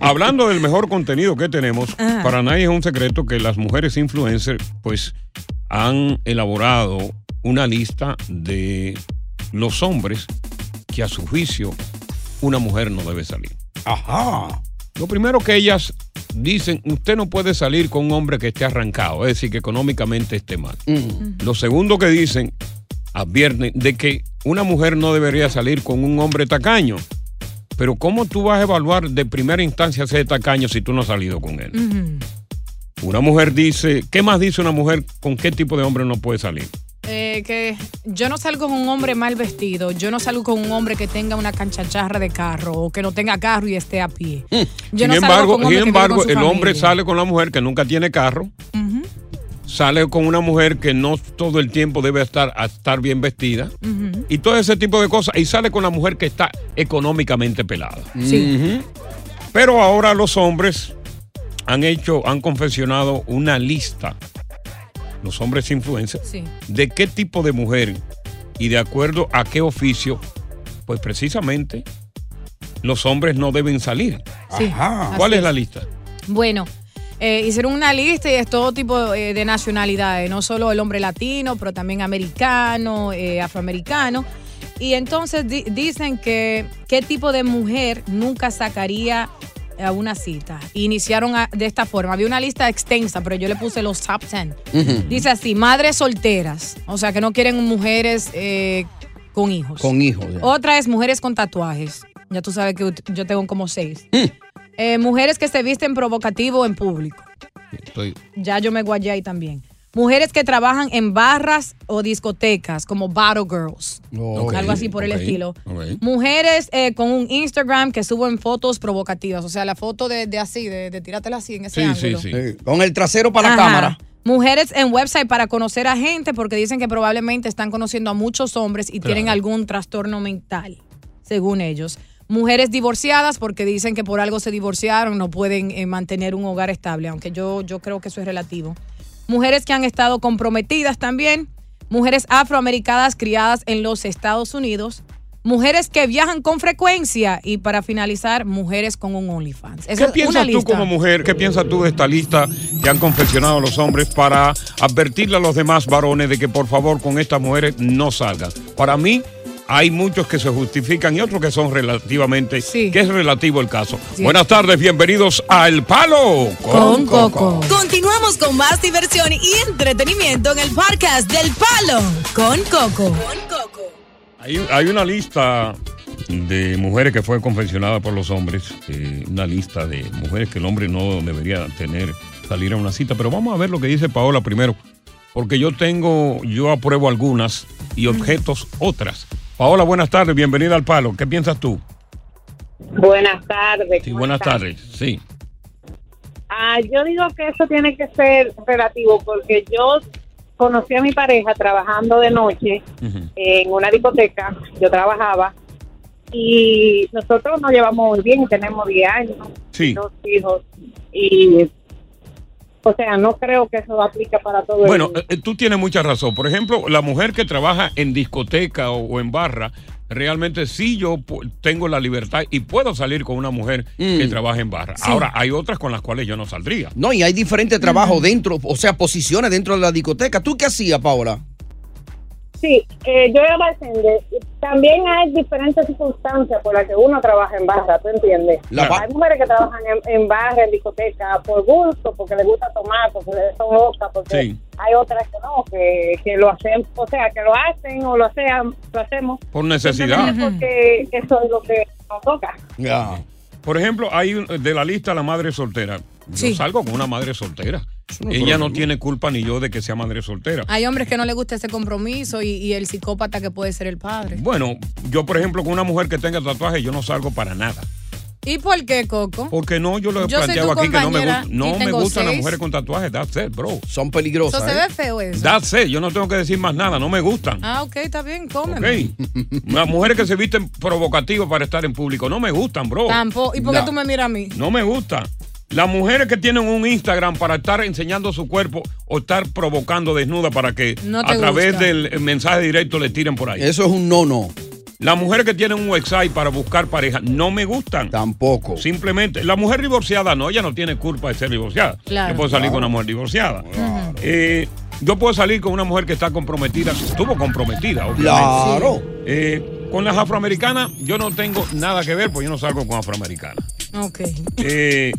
Hablando del mejor contenido que tenemos, Ajá. para nadie es un secreto que las mujeres influencers pues han elaborado una lista de los hombres que a su juicio una mujer no debe salir. Ajá. Lo primero que ellas dicen, usted no puede salir con un hombre que esté arrancado, es decir, que económicamente esté mal. Lo segundo que dicen, advierten de que una mujer no debería salir con un hombre tacaño. Pero ¿cómo tú vas a evaluar de primera instancia ese tacaño si tú no has salido con él? Una mujer dice, ¿qué más dice una mujer con qué tipo de hombre no puede salir? Eh, que yo no salgo con un hombre mal vestido, yo no salgo con un hombre que tenga una canchacharra de carro o que no tenga carro y esté a pie. Yo Mm. sin no salgo embargo, con un hombre sin que vive embargo con su el hombre sale con la mujer que nunca tiene carro, sale con una mujer que no todo el tiempo debe estar, a estar bien vestida y todo ese tipo de cosas, y sale con la mujer que está económicamente pelada. Sí. Pero ahora los hombres han hecho, han confeccionado una lista, los hombres influencers, Sí. de qué tipo de mujer y de acuerdo a qué oficio, pues precisamente los hombres no deben salir. Sí, ¿Cuál es la lista? Bueno, eh, hicieron una lista y es todo tipo eh, de nacionalidades, no solo el hombre latino, pero también americano, eh, afroamericano. Y entonces di- dicen que qué tipo de mujer nunca sacaría a una cita. Iniciaron a- de esta forma. Había una lista extensa, pero yo le puse los top 10. Dice así, madres solteras, o sea, que no quieren mujeres con hijos. Con hijos. ya. Otra es mujeres con tatuajes. Ya tú sabes que yo tengo como seis. Mm. Eh, mujeres que se visten provocativo en público. Estoy- Ya yo me guayé ahí también. Mujeres que trabajan en barras o discotecas como Battle Girls. Ok, algo así por el estilo. Mujeres eh, con un Instagram que suben fotos provocativas. O sea, la foto de, de así, de, de tirártela así en ese ángulo. Sí, Con el trasero para la cámara. Mujeres en website para conocer a gente porque dicen que probablemente están conociendo a muchos hombres y Claro. tienen algún trastorno mental, según ellos. Mujeres divorciadas porque dicen que por algo se divorciaron, no pueden eh, mantener un hogar estable, aunque yo, yo creo que eso es relativo. Mujeres que han estado comprometidas también. Mujeres afroamericanas criadas en los Estados Unidos. Mujeres que viajan con frecuencia. Y para finalizar, mujeres con un OnlyFans. Esa ¿Qué piensas tú lista. como mujer? ¿Qué piensas tú de esta lista que han confeccionado los hombres para advertirle a los demás varones de que por favor con estas mujeres no salgan? Para mí hay muchos que se justifican y otros que son relativamente, que es relativo el caso. Sí. Buenas tardes, bienvenidos a El Palo Con Coco. Continuamos con más diversión y entretenimiento en el podcast del Palo con Coco. Hay, hay una lista de mujeres que fue confeccionada por los hombres, eh, una lista de mujeres que el hombre no debería tener, salir a una cita, pero vamos a ver lo que dice Paola primero, porque yo tengo, yo apruebo algunas y objetos otras. Paola, buenas tardes, bienvenida al Palo, ¿qué piensas tú? Buenas tardes. Sí, ¿cómo buenas tardes, sí. Ah, yo digo que eso tiene que ser relativo porque yo conocí a mi pareja trabajando de noche en una discoteca. Yo trabajaba y nosotros nos llevamos muy bien, tenemos 10 años, Sí. dos hijos y o sea, no creo que eso aplique para todo el Bueno, mundo. eh, eh, tú tienes mucha razón. Por ejemplo, la mujer que trabaja en discoteca o, o en barra, realmente sí yo pu- tengo la libertad y puedo salir con una mujer que Mm. trabaja en barra. Sí. Ahora, hay otras con las cuales yo no saldría. No, y hay diferentes trabajos dentro, o sea, posiciones dentro de la discoteca. ¿Tú qué hacías, Paola? Sí, eh, yo era bartender. También hay diferentes circunstancias por las que uno trabaja en barra, ¿tú entiendes? La hay mujeres que trabajan en, en barra, en discoteca, por gusto, porque les gusta tomar, porque son locas, porque Sí. hay otras que no, que, que lo hacen, o sea, que lo hacen o lo, hacen, lo hacemos Por necesidad. porque eso es lo que nos toca. Ya. Por ejemplo, hay un- de la lista la madre soltera. Yo Sí. salgo con una madre soltera. No Ella no tiene culpa ni yo de que sea madre soltera. Hay hombres que no les gusta ese compromiso y, y el psicópata que puede ser el padre. Bueno, yo por ejemplo con una mujer que tenga tatuaje yo no salgo para nada. ¿Y por qué, Coco? Porque no, yo lo he Yo planteado aquí que no me, gusta, no me gustan las mujeres con tatuajes. That's it, bro. Son Eso peligrosas. se ¿eh? ve feo eso. That's it. Yo no tengo que decir más nada. No me gustan. Ah, ok, está bien, cómeme. Ok. Las mujeres que se visten provocativas para estar en público no me gustan, bro. Tampoco. ¿Y por qué No. tú me miras a mí? No me gusta. Las mujeres que tienen un Instagram para estar enseñando su cuerpo o estar provocando desnuda para que No a través gusta. del mensaje directo le tiren por ahí. Eso es un no-no. Las mujeres que tienen un website para buscar pareja no me gustan. Tampoco. Simplemente, la mujer divorciada no, ella no tiene culpa de ser divorciada. Claro. Yo puedo salir con una mujer divorciada. Eh, yo puedo salir con una mujer que está comprometida, estuvo comprometida, obviamente. Claro. Eh, con las afroamericanas, yo no tengo nada que ver, porque yo no salgo con afroamericanas. Ok. Eh,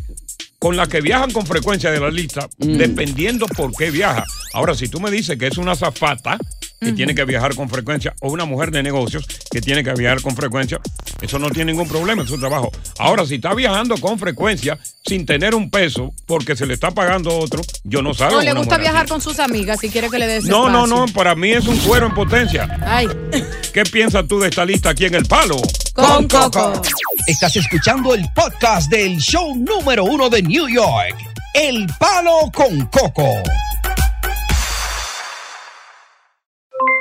con las que viajan con frecuencia de la lista, Mm. dependiendo por qué viaja. Ahora, si tú me dices que es una zafata que tiene que viajar con frecuencia, o una mujer de negocios que tiene que viajar con frecuencia, eso no tiene ningún problema en su trabajo. Ahora, si está viajando con frecuencia, sin tener un peso, porque se le está pagando otro, yo no salgo No, le gusta así. viajar con sus amigas si quiere que le des No, no, no, para mí es un cuero en potencia. Ay. ¿Qué piensas tú de esta lista aquí en El Palo? Con Coco. Estás escuchando el podcast del show número uno de New York, El Palo con Coco.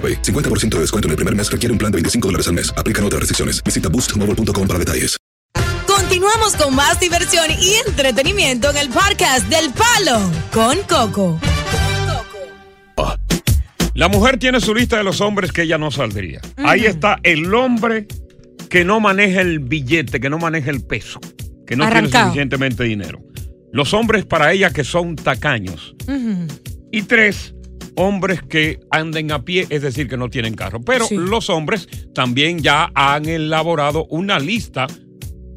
AroPay. 50% de descuento en el primer mes requiere un plan de 25 dólares al mes. Aplican otras restricciones. Visita boostmobile.com para detalles. Continuamos con más diversión y entretenimiento en el podcast del Palo con Coco. La mujer tiene su lista de los hombres que ella no saldría. Ahí está el hombre que no maneja el billete, que no maneja el peso, que no tiene Arrancado. suficientemente dinero. Los hombres para ella que son tacaños. Y tres, hombres que anden a pie, es decir, que no tienen carro. Pero los hombres también ya han elaborado una lista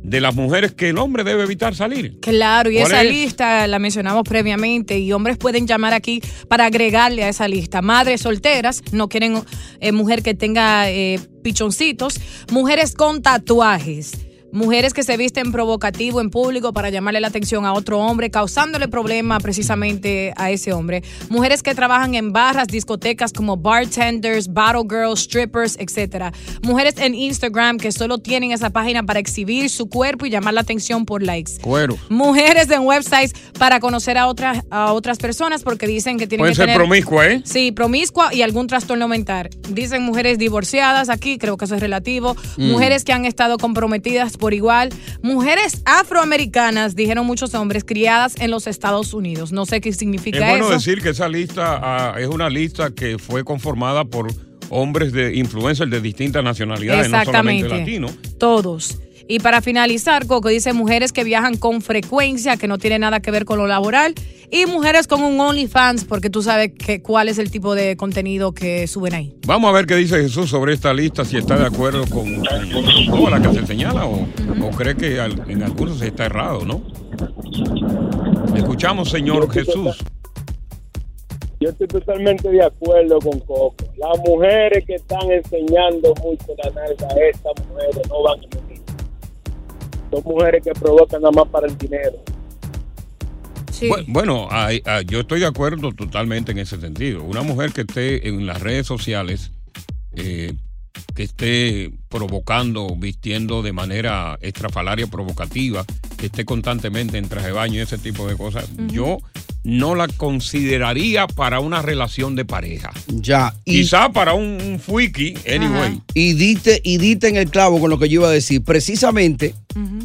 de las mujeres que el hombre debe evitar salir. Claro, y ¿Cuál esa es? lista la mencionamos previamente y hombres pueden llamar aquí para agregarle a esa lista. Madres solteras, no quieren eh, mujer que tenga eh, pichoncitos, mujeres con tatuajes, Mujeres que se visten provocativo en público para llamarle la atención a otro hombre, causándole problema precisamente a ese hombre. Mujeres que trabajan en barras, discotecas como bartenders, battle girls, strippers, etc. Mujeres en Instagram que solo tienen esa página para exhibir su cuerpo y llamar la atención por likes. Cuero. Mujeres en websites para conocer a otras, a otras personas porque dicen que tienen que ser tener... promiscua, ¿eh? Sí, promiscua y algún trastorno mental. Dicen mujeres divorciadas aquí, creo que eso es relativo. Mm. Mujeres que han estado comprometidas por igual. Mujeres afroamericanas, dijeron muchos hombres, criadas en los Estados Unidos. No sé qué Es significa bueno eso. decir que esa lista ah, es una lista que fue conformada por hombres de influencers de distintas nacionalidades, no solamente latinos. Todos. Y para finalizar, Coco dice mujeres que viajan con frecuencia, que no tiene nada que ver con lo laboral, y mujeres con un OnlyFans, porque tú sabes que, cuál es el tipo de contenido que suben ahí. Vamos a ver qué dice Jesús sobre esta lista, si está de acuerdo con, con la que se señala o, o cree que al- en algunos está errado, ¿no? Escuchamos, señor Jesús. Yo estoy totalmente de acuerdo con Coco. Las mujeres que están enseñando mucho la nalga, estas mujeres no van a. Son mujeres que provocan nada más para el dinero. Bu- Bueno, hay- yo estoy de acuerdo totalmente en ese sentido. Una mujer que esté en las redes sociales, eh, que esté provocando, vistiendo de manera extrafalaria, provocativa, que esté constantemente en traje de baño y ese tipo de cosas, yo no la consideraría para una relación de pareja. Ya. Quizá para un, un fuiki, anyway. Y diste, y diste en el clavo con lo que yo iba a decir. Precisamente,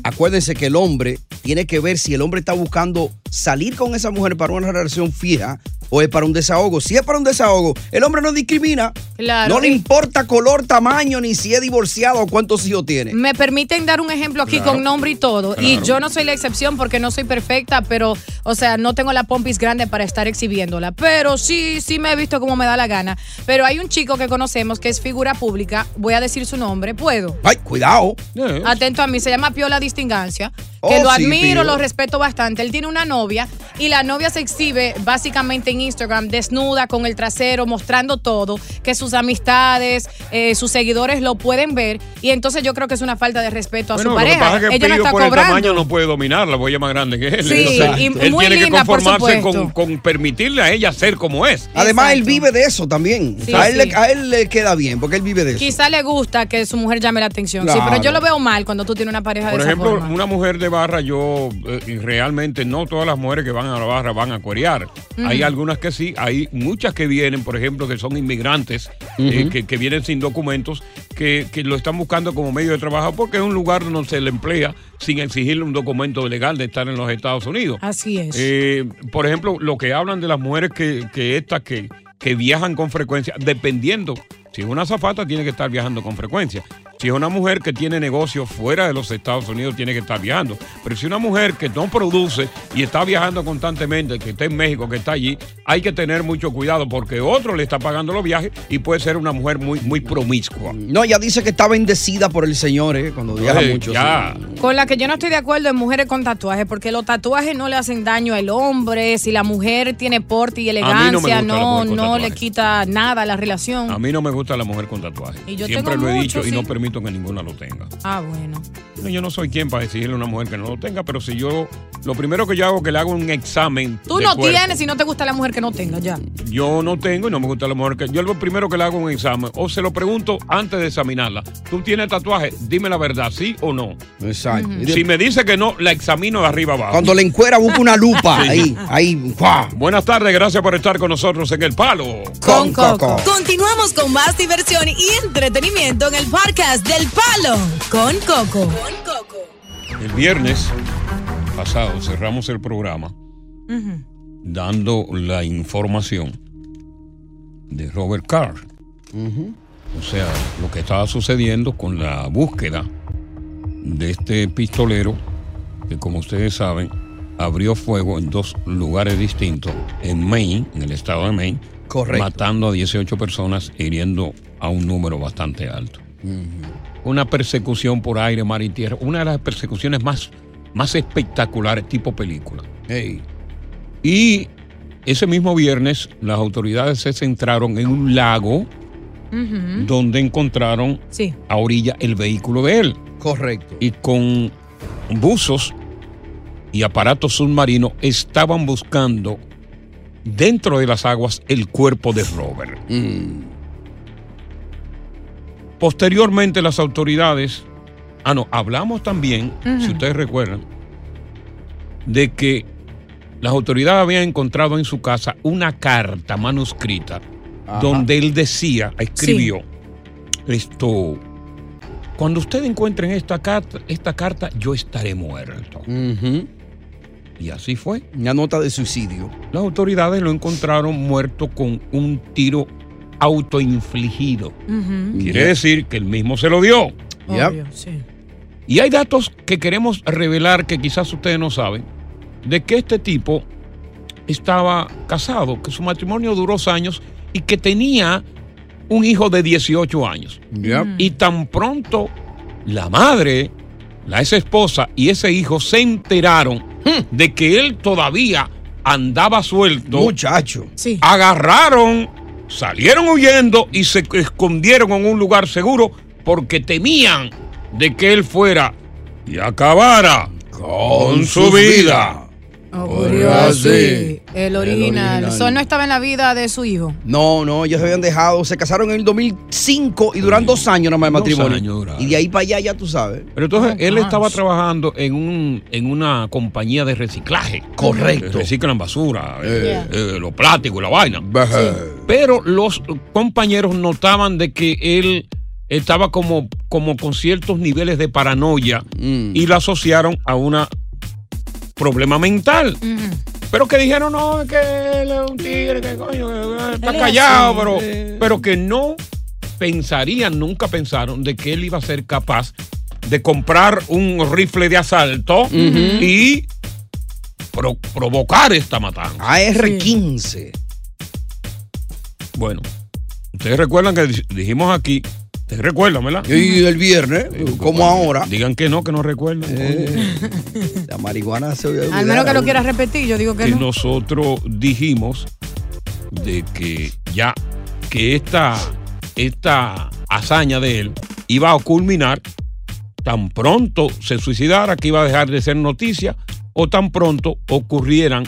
acuérdense que el hombre tiene que ver si el hombre está buscando salir con esa mujer para una relación fija o es para un desahogo. Si es para un desahogo, el hombre no discrimina. Claro, no le y- importa color, tamaño, ni si es divorciado o cuántos hijos tiene. Me permiten dar un ejemplo aquí Claro. con nombre y todo. Y yo no soy la excepción porque no soy perfecta, pero, o sea, no tengo la pompis grande para estar exhibiéndola. Pero sí, sí me he visto como me da la gana. Pero hay un chico que conocemos que es figura pública. Voy a decir su nombre, ¿puedo? Ay, cuidado. Atento a mí, se llama Piola Distingancia. Oh, Que lo admiro, lo respeto bastante. Él tiene una novia y la novia se exhibe básicamente en Instagram desnuda con el trasero, mostrando todo, que sus amistades, eh, sus seguidores lo pueden ver. Y entonces yo creo que es una falta de respeto a Bueno, su lo que pareja. pasa es que Ella no está por el cobrando. tamaño no puede dominarla, porque ella es más grande que él. Sí, Entonces, y él muy tiene que linda, por conformarse con, con permitirle a ella ser como es. Además, él vive de eso también. Sí, a, él sí. le, a él le queda bien porque él vive de eso. Quizá le gusta que su mujer llame la atención. Sí, pero yo lo veo mal cuando tú tienes una pareja Por de ejemplo, esa forma. una mujer de barra, yo eh, realmente no todas las mujeres que van a la barra van a corear. Hay algunas que sí, hay muchas que vienen, por ejemplo, que son inmigrantes, eh, que, que vienen sin documentos, que, que lo están buscando como medio de trabajo porque es un lugar donde se le emplea sin exigirle un documento legal de estar en los Estados Unidos. Así es. Eh, por ejemplo, lo que hablan de las mujeres que, que estas que, que viajan con frecuencia, dependiendo. Si es una zafata, tiene que estar viajando con frecuencia. Si es una mujer que tiene negocios fuera de los Estados Unidos, tiene que estar viajando. Pero si una mujer que no produce y está viajando constantemente, que está en México, que está allí, hay que tener mucho cuidado porque otro le está pagando los viajes y puede ser una mujer muy, muy promiscua. No, ella dice que está bendecida por el Señor, ¿eh? Cuando viaja mucho. ya. sí. Con la que yo no estoy de acuerdo en mujeres con tatuajes, porque los tatuajes no le hacen daño al hombre. Si la mujer tiene porte y no elegancia, no, con no le quita nada a la relación. A mí no me gusta la mujer con. Y yo Siempre tengo lo he dicho y no permito que ninguna lo tenga. Ah, bueno. No, yo no soy quien para decirle a una mujer que no lo tenga, pero si yo, lo primero que yo hago es que le hago un examen. Tú de no cuerpo. tienes y no te gusta la mujer que no tenga, ya. Yo no tengo y no me gusta la mujer que. Yo lo primero que le hago un examen, o se lo pregunto antes de examinarla. ¿Tú tienes tatuaje? Dime la verdad, ¿sí o no? Exacto. Si me dice que no, la examino de arriba abajo. Cuando le encuera, busca una lupa. Sí. Ahí, ahí. ¡guau! Buenas tardes, gracias por estar con nosotros en El Palo. Con Coco. Continuamos con más diversión y entretenimiento en el podcast del Palo con Coco. El viernes pasado cerramos el programa dando la información de Robert Carr. O sea, lo que estaba sucediendo con la búsqueda de este pistolero que, como ustedes saben, abrió fuego en dos lugares distintos, en Maine, en el estado de Maine, Correcto. matando a 18 personas, hiriendo a un número bastante alto. Una persecución por aire, mar y tierra, una de las persecuciones más, más espectaculares, tipo película. Y ese mismo viernes las autoridades se centraron en un lago donde encontraron Sí. a orilla el vehículo de él. Correcto. Y con buzos y aparatos submarinos estaban buscando dentro de las aguas el cuerpo de Robert. Posteriormente las autoridades, ah no, hablamos también, si ustedes recuerdan, de que las autoridades habían encontrado en su casa una carta manuscrita Ajá. donde él decía, escribió, esto, cuando ustedes encuentren esta carta, esta carta, yo estaré muerto. Y así fue. Una nota de suicidio. Las autoridades lo encontraron muerto con un tiro autoinfligido. Ujú. Quiere decir que él mismo se lo dio. Obvio, sí. Y hay datos que queremos revelar que quizás ustedes no saben, de que este tipo estaba casado, que su matrimonio duró dos años y que tenía un hijo de 18 años. Y tan pronto la madre, la ex esposa y ese hijo se enteraron de que él todavía andaba suelto. Muchacho. Sí. Agarraron, salieron huyendo y se escondieron en un lugar seguro porque temían de que él fuera y acabara con su vida. Ocurrió así. El original. original. Sol no estaba en la vida de su hijo. No, no, ellos se habían dejado, se casaron en el 2005 y duran dos años nada más de Dos matrimonio. años y de ahí para allá ya tú sabes. Pero entonces Oh, él gosh. estaba trabajando en, un, en una compañía de reciclaje. Correcto. Reciclan basura, eh, Yeah. eh, los plásticos y la vaina. Pero los compañeros notaban de que él estaba como, como con ciertos niveles de paranoia Mm. y la asociaron a un problema mental. Pero que dijeron, no, es que él es un tigre, que coño, que está callado, pero, pero que no pensarían, nunca pensaron de que él iba a ser capaz de comprar un rifle de asalto y pro- provocar esta matanza. AR-15. Bueno, ustedes recuerdan que di- dijimos aquí, ustedes recuerdan, ¿verdad? Y el viernes, como ahora. Digan que no, que no recuerdan. La marihuana se oye Al menos que lo quieras repetir, yo digo que que no. nosotros dijimos de que ya que esta, esta hazaña de él iba a culminar tan pronto se suicidara que iba a dejar de ser noticia o tan pronto ocurrieran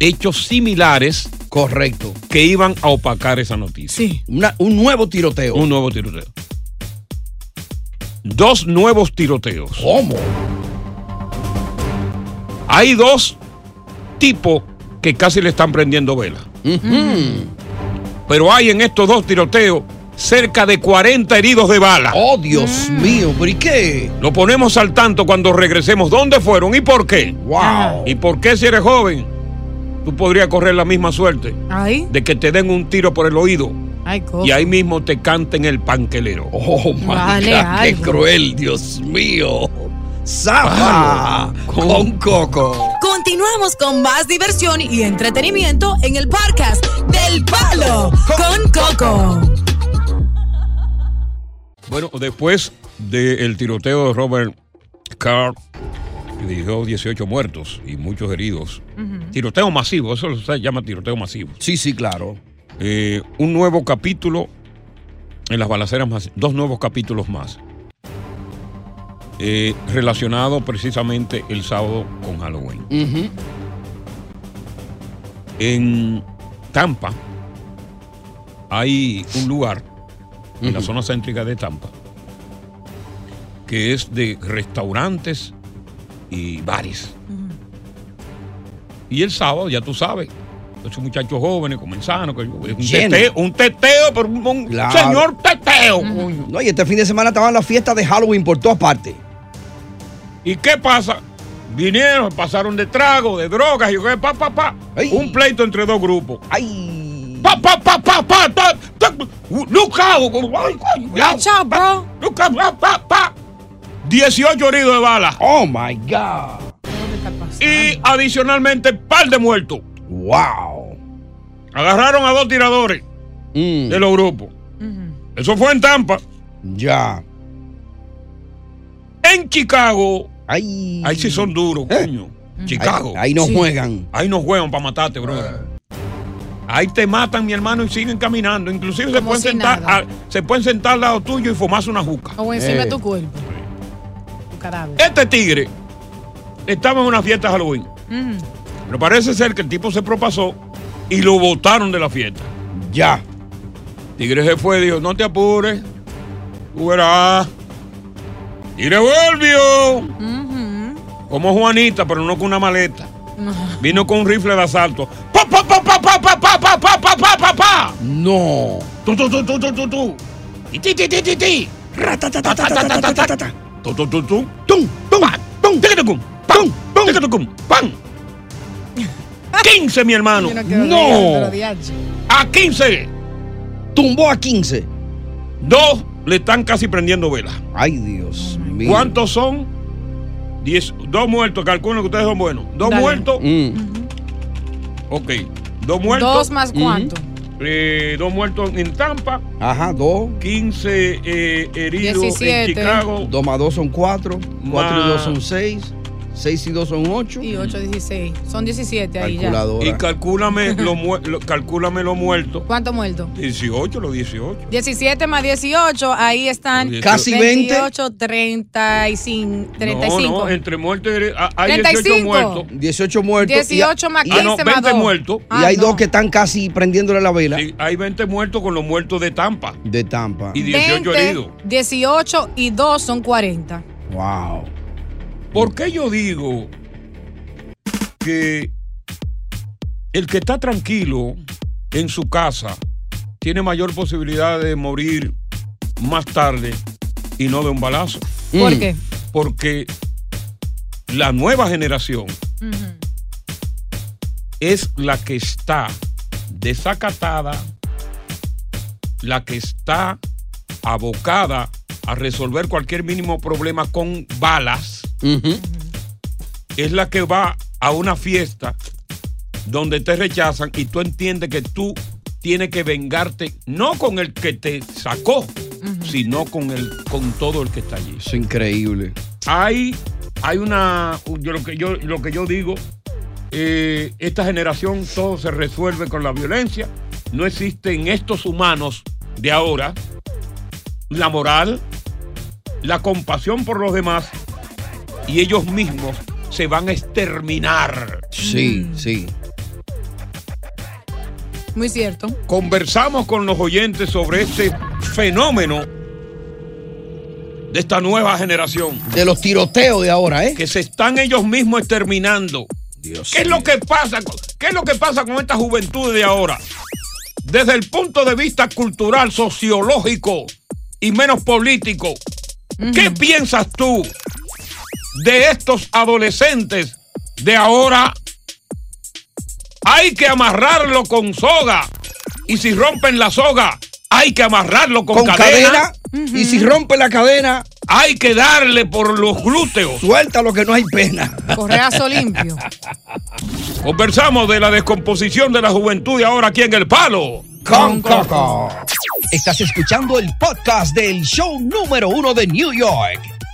hechos similares Correcto. que iban a opacar esa noticia. Sí. Una- un nuevo tiroteo. Un nuevo tiroteo. Dos nuevos tiroteos. ¿Cómo? Hay dos tipos que casi le están prendiendo vela. Pero hay en estos dos tiroteos cerca de 40 heridos de bala. Oh, Dios mío, ¿pero y qué? Lo ponemos al tanto cuando regresemos. ¿Dónde fueron y por qué? Wow. ¿Y por qué si eres joven? Tú podrías correr la misma suerte Ahí. de que te den un tiro por el oído Ay, coco. y ahí mismo te canten el panquelero. Oh, Vale, God, qué cruel, Dios mío. Zafa con Coco. Continuamos con más diversión y entretenimiento en el podcast del Palo con Coco. Bueno, después del tiroteo de Robert Carr, dejó 18 muertos y muchos heridos. Tiroteo masivo, eso se llama tiroteo masivo. Sí, sí, claro. Eh, un nuevo capítulo en las balaceras más, dos nuevos capítulos más. Eh, relacionado precisamente el sábado con Halloween. En Tampa hay un lugar en la zona céntrica de Tampa que es de restaurantes y bares. Y el sábado, ya tú sabes, esos muchachos jóvenes comenzaron, que un Lleno. teteo, un teteo, pero un, Claro. señor teteo. coño. No, y este fin de semana estaban las fiestas de Halloween por todas partes. ¿Y qué pasa? Vinieron, pasaron de trago, de drogas, y yo, pa, pa, pa. Un pleito entre dos grupos. ¡Ay! Pa, pa, pa, pa, pa, pa, pa. Look. Ay, out, bro. Look out, pa, pa, pa. 18 heridos de bala. Oh my God. Y adicionalmente, par de muertos. Wow. Agarraron a dos tiradores Mm, de los grupos. Eso fue en Tampa. ya. En Chicago. Ay. Ahí sí son duros, coño. Chicago. Ahí, ahí no Sí. juegan. Ahí no juegan para matarte, bro. Ahí te matan, mi hermano, y siguen caminando. Inclusive se pueden, si sentar, a- se pueden sentar al lado tuyo y fumarse una juca. O encima Eh. de tu cuerpo. Este tigre estaba en una fiesta de Halloween. Pero parece ser que el tipo se propasó y lo botaron de la fiesta. Ya. Tigre se fue y dijo, no te apures. Tú verás. Tigre volvió. Como Juanita, pero no con una maleta. Vino con un rifle de asalto. ¡Pa, pa, pa, pa, pa, pa, pa, pa, pa, pa, pa, pa, pa! No. Tu. Y ti, ti, ti, ti, ti. ¡Pam! 15, mi hermano. No. A 15. Tumbó a 15. Dos le están casi prendiendo velas. Ay, Dios mío. ¿Cuántos son? Diez, dos muertos, calculo que ustedes son buenos. Dos muertos. Mm. Ok. Dos muertos. Dos más cuánto. Eh, dos muertos en Tampa. Ajá, dos. 15 eh, heridos 17. en Chicago. Dos más dos son cuatro. Cuatro y dos son seis. Seis y dos son ocho. Y 8, 16. Son 17 ahí ya. Y calcúlame los mu- lo- calcúlame los muertos. ¿Cuántos muertos? 18, los 18. 17 más 18, ahí están Casi 20. 28, 35. 35. No, no, entre muertos y ah, hay 35. 18 muertos. 18 muertos. 18 más Ah, no, 15 más 20 2. muertos. Y hay dos que están casi prendiéndole la vela. Sí, hay 20 muertos con los muertos de Tampa. De Tampa. Y 18 heridos. 18 y 2 son 40. Wow. ¿Por qué yo digo que el que está tranquilo en su casa tiene mayor posibilidad de morir más tarde y no de un balazo? ¿Por qué? Porque la nueva generación es la que está desacatada, la que está abocada a resolver cualquier mínimo problema con balas, es la que va a una fiesta donde te rechazan y tú entiendes que tú tienes que vengarte no con el que te sacó, sino con el con todo el que está allí. Es increíble. Hay, hay una, yo, lo, que yo, lo que yo digo, eh, esta generación todo se resuelve con la violencia. No existen estos humanos de ahora la moral, la compasión por los demás y ellos mismos se van a exterminar. Sí, sí. Muy cierto. Conversamos con los oyentes sobre este fenómeno de esta nueva generación. De los tiroteos de ahora, ¿eh? Que se están ellos mismos exterminando. ¿Qué es lo que pasa? con- ¿Qué es lo que pasa con esta juventud de ahora? Desde el punto de vista cultural, sociológico y menos político, ¿qué piensas tú de estos adolescentes de ahora? Hay que amarrarlo con soga. Y si rompen la soga, hay que amarrarlo con, Con cadena. cadena. Y si rompe la cadena, hay que darle por los glúteos. Suelta lo que no hay pena. Correazo limpio. Conversamos de la descomposición de la juventud de ahora aquí en El Palo. Con Coco. Estás escuchando el podcast del show número uno de New York.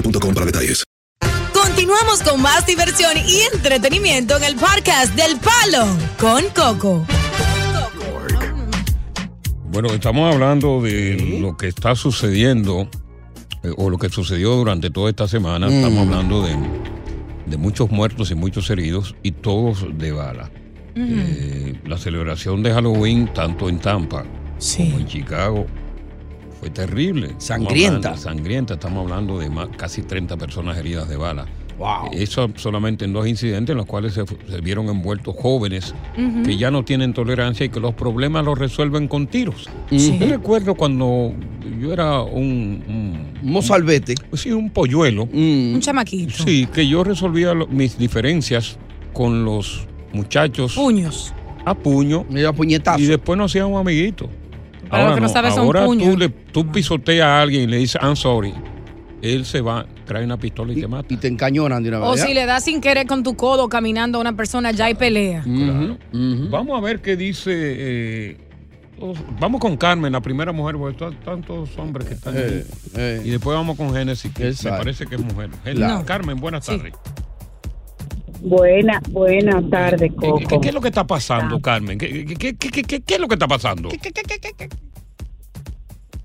boostmobile.com para detalles. Continuamos con más diversión y entretenimiento en el podcast del Palo con Coco. Bueno, estamos hablando de lo que está sucediendo eh, o lo que sucedió durante toda esta semana. Mm. Estamos hablando de, de muchos muertos y muchos heridos y todos de bala. Eh, la celebración de Halloween, tanto en Tampa como en Chicago, fue terrible. Estamos Sangrienta. hablando- sangrienta. Estamos hablando de más, casi 30 personas heridas de bala. Eso solamente en dos incidentes en los cuales se, vieron envueltos jóvenes que ya no tienen tolerancia y que los problemas los resuelven con tiros. Sí. Yo recuerdo cuando yo era un... Un mozalbete. Sí, un polluelo. Un chamaquito. Sí, que yo resolvía lo- mis diferencias con los muchachos. Puños. A puño. Y a puñetazo. Y después nos hacíamos amiguitos. Para los que no saben, son ahora puños. tú, le, tú pisoteas a alguien y le dices, I'm sorry. Él se va, trae una pistola y, te mata. Y te encañonan de una O si le das sin querer con tu codo caminando a una persona, ya hay pelea. Claro. Vamos a ver qué dice. eh, todos- vamos con Carmen, la primera mujer, porque to- tantos hombres que están Eh, ahí. Y después vamos con Génesis, que me parece que es mujer. Claro. Carmen, buenas tardes. Buena, buenas tardes, ¿Qué, Coco. qué- qué es lo que está pasando, Carmen? ¿Qué, qué- qué- qué- qué- qué es lo que está pasando?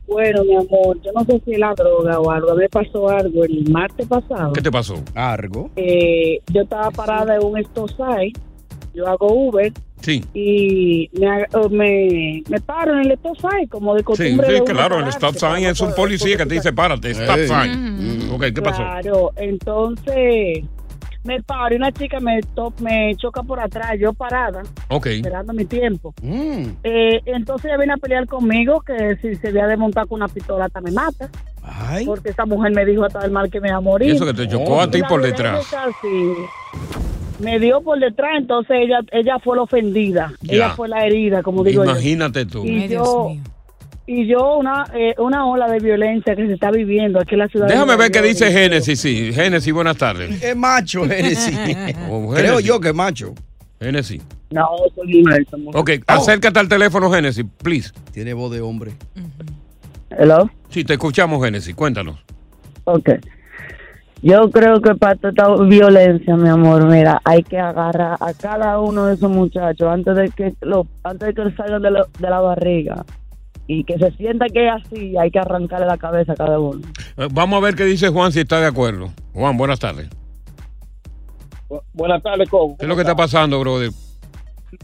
Bueno, mi amor, yo no sé si es la droga o algo. A mí me pasó algo el martes pasado. ¿Qué te pasó? Algo. Eh, yo estaba parada en un stop sign. Yo hago Uber Sí. y me, me, me paro en el stop sign, como de Sí, costumbre. sí, de uno claro, el stop sign es un policía que te dice, párate, stop sign. Ok, ¿qué pasó? Claro, entonces me paro y una chica me, to- me choca por atrás, yo parada, esperando mi tiempo. Mm. Eh, entonces ella viene a pelear conmigo que si se había desmontado con una pistola hasta me mata. Porque esa mujer me dijo hasta el mal que me iba a morir. Y eso que te chocó a ti por detrás. Me dio por detrás, entonces ella ella fue la ofendida. Ya. Ella fue la herida, como digo yo. Imagínate tú. Y yo, y yo una, eh, una ola de violencia que se está viviendo aquí en la ciudad. de Déjame ver qué dice Génesis, sí. Génesis, buenas tardes. Es macho, Génesis. Oh, Creo yo que es macho. Génesis. No, soy mujer. Ok, acércate al teléfono, Génesis, please. Tiene voz de hombre. Hello. Sí, te escuchamos, Génesis. Cuéntanos. Ok. Yo creo que para toda esta violencia, mi amor, mira, hay que agarrar a cada uno de esos muchachos antes de que lo, antes de que salgan de, la- de la barriga y que se sienta que es así, hay que arrancarle la cabeza a cada uno. Eh, Vamos a ver qué dice Juan, si está de acuerdo. Juan, buenas tardes. Buenas tardes, Coco. ¿Qué es lo que está pasando, brother?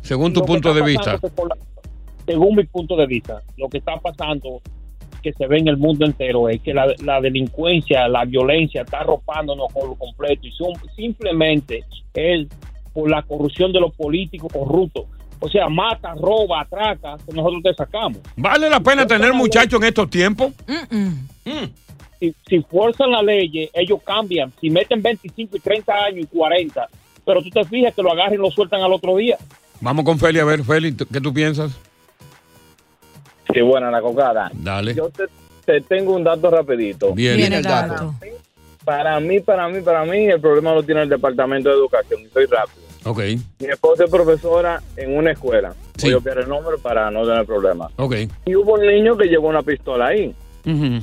Según tu Lo punto de vista. la- según mi punto de vista, lo que está pasando que se ve en el mundo entero es que la, la delincuencia, la violencia está arropándonos por lo completo y son, simplemente es por la corrupción de los políticos corruptos. O sea, mata, roba, atraca, que nosotros te sacamos. ¿Vale la pena tener muchachos en estos tiempos? Si, si fuerzan la ley, ellos cambian. Si meten 25 y 30 años y 40, pero tú te fijas que lo agarran y lo sueltan al otro día. Vamos con Feli, a ver, Feli, ¿qué tú piensas? Sí, buena la cocada. Dale. Yo te, te tengo un dato rapidito. Bien. Viene el dato. Para mí, para mí, para mí, el problema lo tiene el Departamento de Educación. Y soy rápido. Ok, Mi esposa es profesora en una escuela. Sí. Voy a obviar el nombre para no tener problemas. ok. Y hubo un niño que llevó una pistola ahí. Ujú,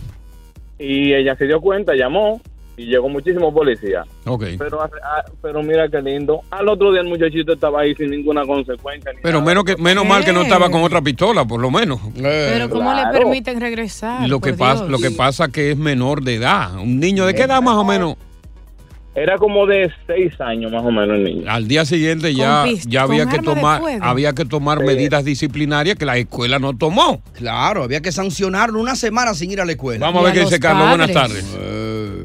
Y ella se dio cuenta, llamó y llegó muchísimo policía. Ok. Pero, hace- ah, pero mira qué lindo. Al otro día el muchachito estaba ahí sin ninguna consecuencia. ni Pero nada. menos que menos mal que no estaba con otra pistola, por lo menos. Pero ¿cómo le permiten regresar? Lo que pasa, lo que pasa que es menor de edad. Un niño de qué edad más o menos. Era como de seis años más o menos el niño. Al día siguiente ya, ya había que tomar, había que tomar Sí. medidas disciplinarias que la escuela no tomó. Claro, había que sancionarlo una semana sin ir a la escuela. Vamos a ver qué dice Carlos. Buenas tardes.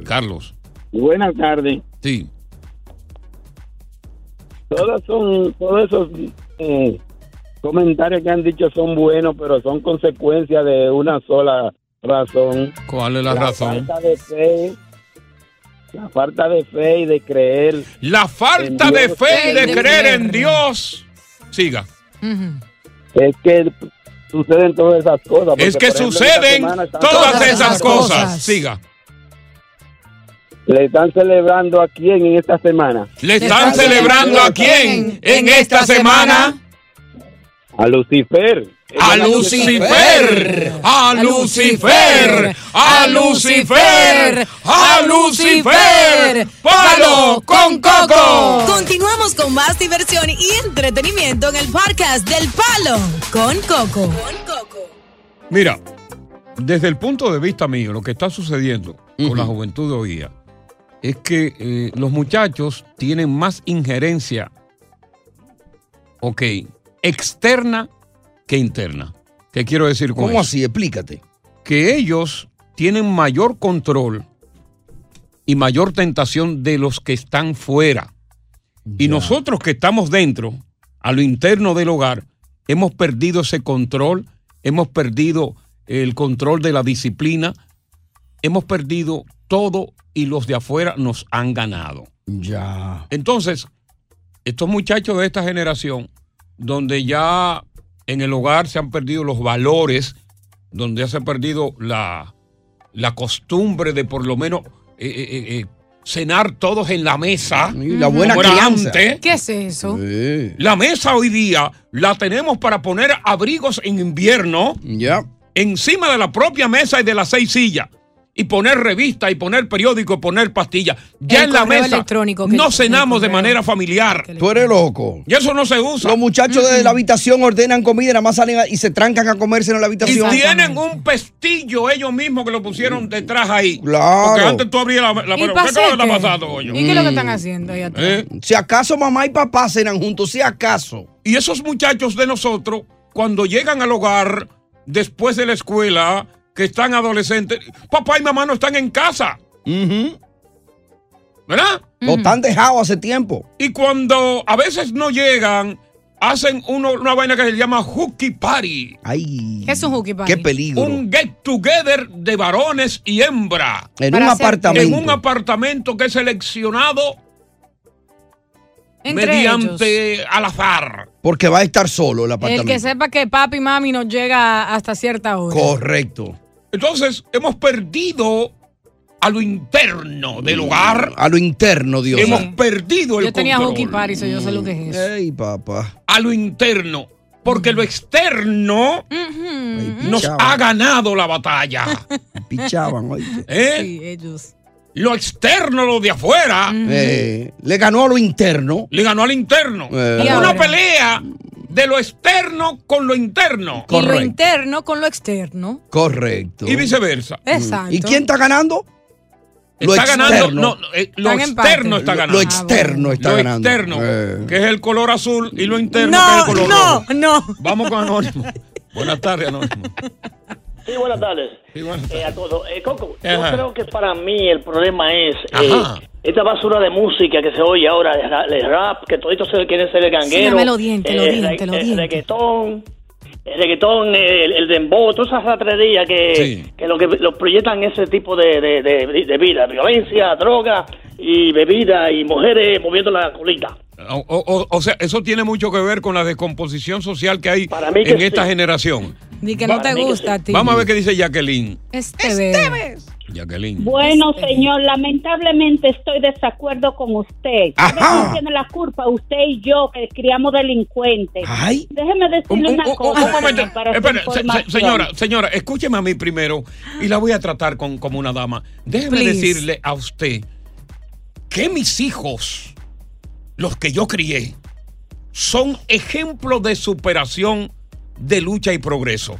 Carlos. Buenas tardes. Sí. Todos son, todos esos eh, comentarios que han dicho son buenos, pero son consecuencia de una sola razón. ¿Cuál es la razón? falta de fe La falta de fe y de creer. La falta de fe y de creer en Dios. Siga. Es que suceden todas esas cosas. Es que ejemplo, suceden todas esas cosas. Siga. Le están celebrando a quién en esta semana. ¿Le están celebrando a quién en esta semana? A Lucifer. A Lucifer, a Lucifer, a Lucifer, a Lucifer, palo con coco. Continuamos con más diversión y entretenimiento en el podcast del Palo con Coco. Mira, desde el punto de vista mío, lo que está sucediendo con la juventud de hoy día es que eh, los muchachos tienen más injerencia, ok, externa que interna. ¿Qué quiero decir con ¿Cómo eso? así? Explícate. Que ellos tienen mayor control y mayor tentación de los que están fuera. Y nosotros que estamos dentro, a lo interno del hogar, hemos perdido ese control, hemos perdido el control de la disciplina, hemos perdido todo y los de afuera nos han ganado. Ya. Entonces, estos muchachos de esta generación, donde ya en el hogar se han perdido los valores, donde se ha perdido la, la costumbre de por lo menos eh, eh, eh, cenar todos en la mesa. la buena crianza. antes. ¿Qué es eso? La mesa hoy día la tenemos para poner abrigos en invierno Ya. encima de la propia mesa y de las seis sillas. Y poner revista y poner periódico y poner pastillas. Ya El en la mesa no cenamos de manera familiar. Tú eres loco. Y eso no se usa. Los muchachos de la habitación ordenan comida y nada más salen a- y se trancan a comerse en la Y habitación. tienen un pestillo ellos mismos que lo pusieron detrás ahí. Claro. Porque antes tú abrías la, la ¿Y ¿Qué es lo que está pasando, coño? ¿Y qué es lo que están haciendo ahí atrás? ¿Eh? Si acaso mamá y papá cenan juntos, si acaso. Y esos muchachos de nosotros, cuando llegan al hogar después de la escuela, que están adolescentes, papá y mamá no están en casa. ¿Verdad? Lo están dejado hace tiempo. Y cuando a veces no llegan, hacen uno- una vaina que se llama hooky party. Ay. ¿Qué es un hookie party? Qué peligro. Un get together de varones y hembra. En Para un hacer- apartamento. En un apartamento que es seleccionado Entre mediante al azar. Porque va a estar solo el El apartamento. que sepa que papi y mami nos llega hasta cierta hora. Correcto. Entonces, hemos perdido a lo interno del hogar. A lo interno, Dios. Hemos perdido el Yo tenía control. hooky party, so yo sé lo que es eso. Ey, papá. A lo interno. Porque lo externo nos ha ganado la batalla. Pichaban, oíste. ¿Eh? Sí, ellos. Lo externo, lo de afuera, Eh, le ganó a lo interno. le ganó al interno. Eh. Una pelea de lo externo con lo interno. Y lo interno con lo externo. Correcto. Y viceversa. Exacto. ¿Y quién está ganando? Lo Está ganando, externo. no, no, eh, lo externo está Lo- ganando. Lo externo está lo ganando. externo, Eh. que es el color azul, y lo interno, No, que es el color no, rojo. no. Vamos con Anónimo. Buenas tardes, Anónimo. Sí, buenas tardes. Sí, buenas Eh, a todos. Eh, Coco, Ajá. yo creo que para mí el problema es eh, esta basura de música que se oye ahora, de rap, que toditos se quieren ser el ganguero. Sí, dame los eh, reggaetón, el reggaetón, el, el dembow, todas esas ratrerías que, Sí. que lo que lo proyectan ese tipo de, de, de- de vida, violencia, droga y bebida y mujeres moviendo la colita. O, o- o sea, eso tiene mucho que ver con la descomposición social que hay mí que en sí. esta generación. Di que no te gusta a ti. Vamos a ver qué dice Jacqueline. Este vez. Jacqueline. Bueno, señor, lamentablemente estoy de desacuerdo con usted. Ajá. ¿Sabe quién tiene la culpa? Usted y yo, que criamos delincuentes. Ay. Déjeme decirle Un, una un- cosa. un momento. para se- información. señora, señora, escúcheme a mí primero y la voy a tratar con, como una dama. Déjeme Please. decirle a usted que mis hijos, los que yo crié, son ejemplos de superación, de lucha y progreso.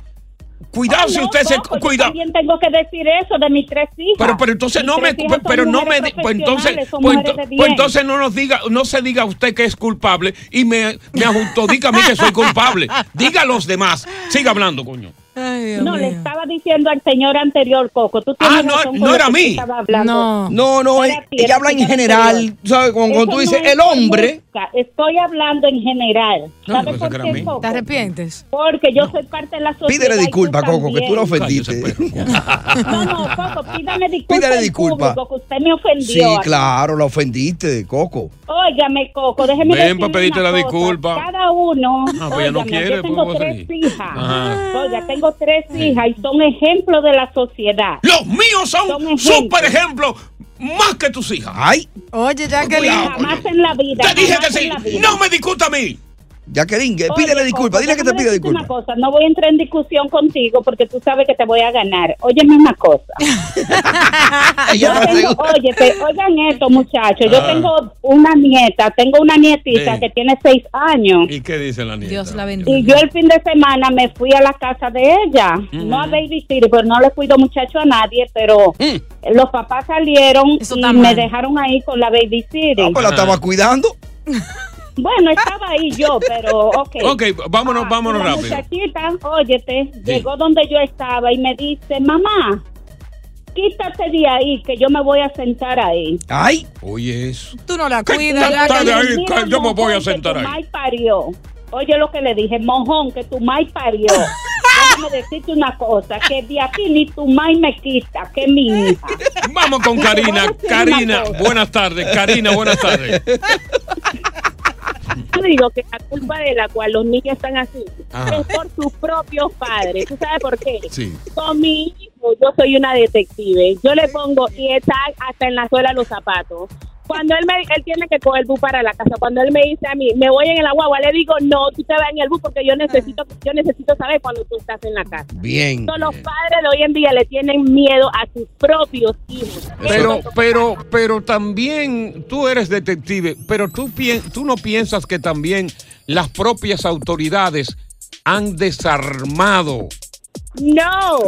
Cuidado Oh, si no, usted se Coco, yo cuida. también tengo que decir eso de mis tres hijas. Pero, pero entonces Mis no me, pero no me, pues entonces, pues, pues entonces no nos diga, no se diga usted que es culpable y me, me adjudica a mí que soy culpable. Diga a los demás. Siga hablando, coño. no, le estaba diciendo al señor anterior, Coco. Tú tienes Ah, no, no era que mí. No, no, Era ella, ti, era ella habla en general. anterior. ¿Sabes? Cuando, cuando tú dices no es el hombre. Estoy hablando en general. No, ¿Sabes por qué. Coco? ¿Te arrepientes? Porque yo soy parte de la sociedad. Pídele y tú disculpa, Coco, que tú la también. ofendiste. No, no, Coco, pídame disculpas. Pídele en disculpa. público, que usted me ofendió. Sí, claro, la ofendiste, Coco. Óigame, Coco, déjeme Ven decirle pa' pedirte la cosa. disculpa. Cada uno, Ah, pues ella no quiere, yo pues tengo a tres hijas. Oiga, tengo tres hijas y son ejemplos de la sociedad. Los míos son, ejemplos. super ejemplos más que tus hijas. Ay. Oye, Jacqueline. Jamás en la vida. Te dije que sí. No me discuta a mí. Jacqueline, que Oye, pídele disculpa. Coco, Dile que te pida decirte disculpa. Una cosa, no voy a entrar en discusión contigo porque tú sabes que te voy a ganar. Óyeme una cosa. Yo tengo, oye, te- oigan esto, muchachos. Yo Ah. tengo una nieta, tengo una nietita Sí. que tiene seis años. ¿Y qué dice la nieta? Dios la bendiga. Y yo el fin de semana me fui a la casa de ella, no a babysitter, pero no le cuido muchacho a nadie, pero los papás salieron y me dejaron ahí con la babysitter. Pues la estaba cuidando. Bueno, estaba ahí yo, pero ok. Ok, vámonos, vámonos La rápido. muchachita, óyete, llegó donde yo estaba y me dice, mamá, quítate de ahí que yo me voy a sentar ahí. Ay. Oye, eso. Tú no la cuidas. Está de ahí, que yo me voy a sentar tu ahí. mai parió. Oye lo que le dije, mojón, que tu mai parió. Déjame decirte una cosa, que de aquí ni tu mai me quita, que mi hija. Vamos con Karina. Karina, buenas tardes. Karina, buenas tardes. Yo digo que la culpa de la cual los niños están así Ajá. es por sus propios padres. ¿Tú sabes por qué? Sí. Con mi hijo, yo soy una detective. Yo le pongo y está hasta en la suela los zapatos. Cuando él me, él tiene que coger el bus para la casa, cuando él me dice a mí, me voy en el agua, le digo, no, tú te vas en el bus porque yo necesito, yo necesito saber cuando tú estás en la casa. Bien. Entonces, los padres de hoy en día le tienen miedo a sus propios hijos. Pero, pero, pero también tú eres detective, pero tú, tú no piensas que también las propias autoridades han desarmado No.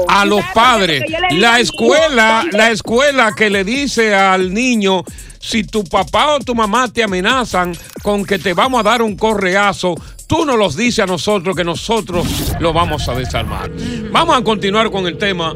a ¿Tú los padres. La escuela, la escuela que le dice al niño, si tu papá o tu mamá te amenazan con que te vamos a dar un correazo, tú nos los dices a nosotros que nosotros lo vamos a desarmar. Vamos a continuar con el tema.